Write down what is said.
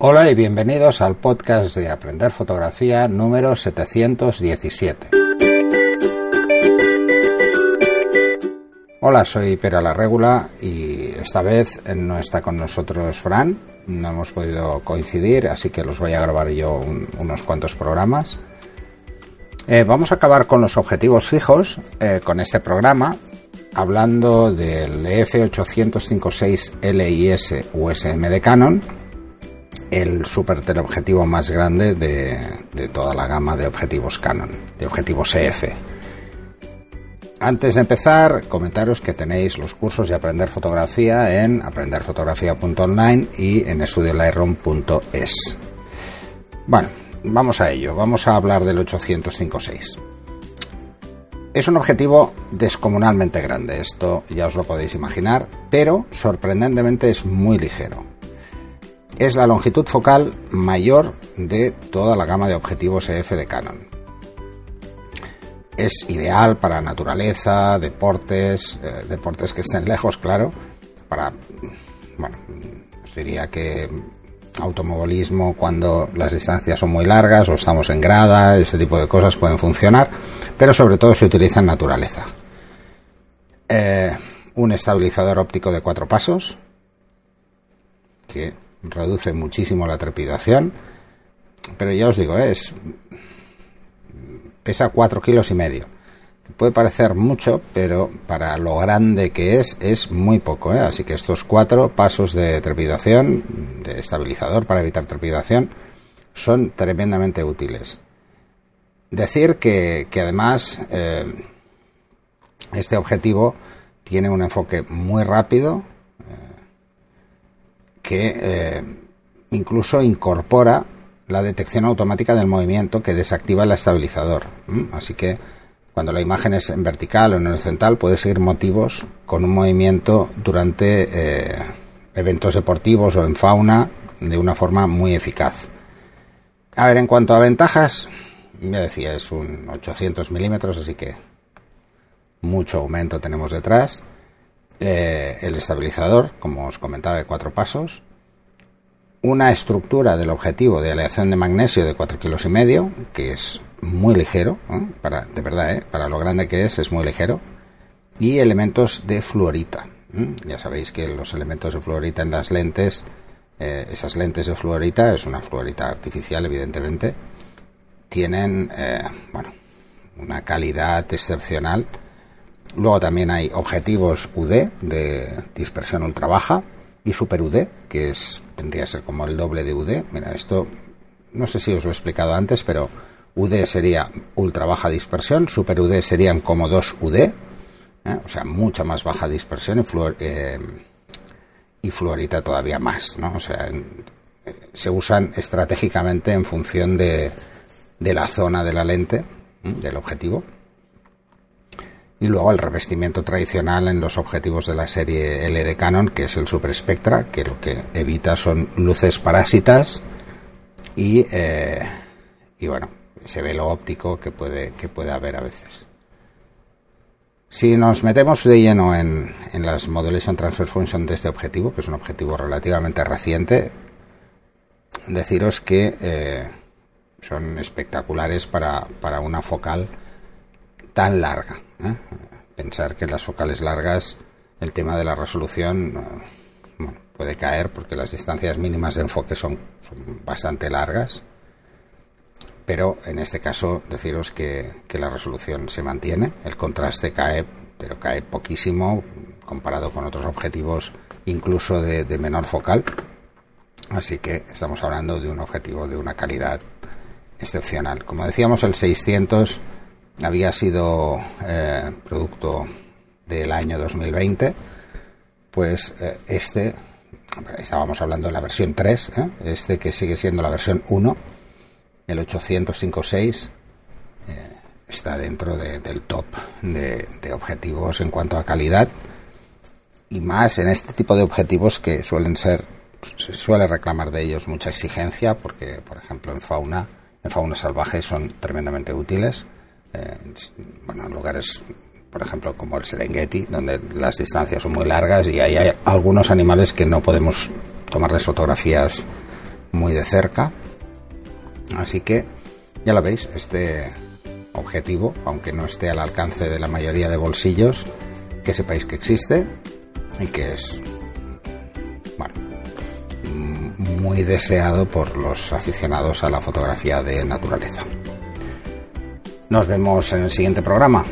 Hola y bienvenidos al podcast de Aprender Fotografía número 717. Hola, soy Pera la Regula y esta vez no está con nosotros Fran, no hemos podido coincidir, así que los voy a grabar yo unos cuantos programas. Eh, vamos a acabar con los objetivos fijos eh, con este programa, hablando del F856 LIS USM de Canon, el super teleobjetivo más grande de, toda la gama de objetivos Canon, de objetivos EF. Antes de empezar, comentaros que tenéis los cursos de aprender fotografía en aprenderfotografía.online y en estudiolightroom.es. Bueno, vamos a ello, vamos a hablar del 856. Es un objetivo descomunalmente grande, esto ya os lo podéis imaginar, pero sorprendentemente es muy ligero. Es la longitud focal mayor de toda la gama de objetivos EF de Canon es ideal para naturaleza, deportes, eh, deportes que estén lejos, claro, para, bueno, diría que automovilismo cuando las distancias son muy largas o estamos en grada, ese tipo de cosas pueden funcionar, pero sobre todo se utiliza en naturaleza. Eh, un estabilizador óptico de cuatro pasos que reduce muchísimo la trepidación, pero ya os digo, es pesa 4 kilos y medio. Puede parecer mucho, pero para lo grande que es, es muy poco. ¿eh? Así que estos cuatro pasos de trepidación, de estabilizador para evitar trepidación, son tremendamente útiles. Decir que, además eh, este objetivo tiene un enfoque muy rápido eh, que incluso incorpora la detección automática del movimiento que desactiva el estabilizador. Así que cuando la imagen es en vertical o en horizontal puede seguir motivos con un movimiento durante eh, eventos deportivos o en fauna de una forma muy eficaz. A ver, en cuanto a ventajas, ya decía, es un 800 milímetros, así que mucho aumento tenemos detrás. Eh, el estabilizador, como os comentaba, de cuatro pasos una estructura del objetivo de aleación de magnesio de 4 kilos y medio, que es muy ligero, para, de verdad, ¿eh? para lo grande que es, es muy ligero, y elementos de fluorita. Ya sabéis que los elementos de fluorita en las lentes, eh, esas lentes de fluorita, es una fluorita artificial, evidentemente, tienen, eh, bueno, una calidad excepcional. Luego también hay objetivos UD de dispersión ultra baja, y Super UD, que es, tendría que ser como el doble de UD. Mira, esto no sé si os lo he explicado antes, pero UD sería ultra baja dispersión, Super UD serían como dos UD, ¿eh? o sea, mucha más baja dispersión y, eh, y fluorita todavía más, ¿no? O sea, se usan estratégicamente en función de, de la zona de la lente, del objetivo y luego el revestimiento tradicional en los objetivos de la serie L de Canon, que es el Super Spectra, que lo que evita son luces parásitas y, eh, y bueno, se ve lo óptico que puede, que puede haber a veces. Si nos metemos de lleno en, en las Modulation Transfer Function de este objetivo, que es un objetivo relativamente reciente, deciros que eh, son espectaculares para, para una focal tan larga. ¿Eh? Pensar que las focales largas, el tema de la resolución eh, puede caer porque las distancias mínimas de enfoque son, bastante largas. Pero en este caso, deciros que, la resolución se mantiene, el contraste cae, pero cae poquísimo comparado con otros objetivos, incluso de, de menor focal. Así que estamos hablando de un objetivo de una calidad excepcional. Como decíamos, el 600 había sido eh, producto del año 2020, pues eh, este, estábamos hablando de la versión 3, ¿eh? este que sigue siendo la versión 1, el 856, está dentro del top de, de, objetivos en cuanto a calidad y más en este tipo de objetivos que suelen ser, se suele reclamar de ellos mucha exigencia porque, por ejemplo, en fauna, en fauna salvaje son tremendamente útiles eh, bueno, en lugares, por ejemplo, como el Serengeti, donde las distancias son muy largas y hay algunos animales que no podemos tomarles fotografías muy de cerca. Así que ya lo veis, este objetivo, aunque no esté al alcance de la mayoría de bolsillos, que sepáis que existe y que es bueno, muy deseado por los aficionados a la fotografía de naturaleza. Nos vemos en el siguiente programa.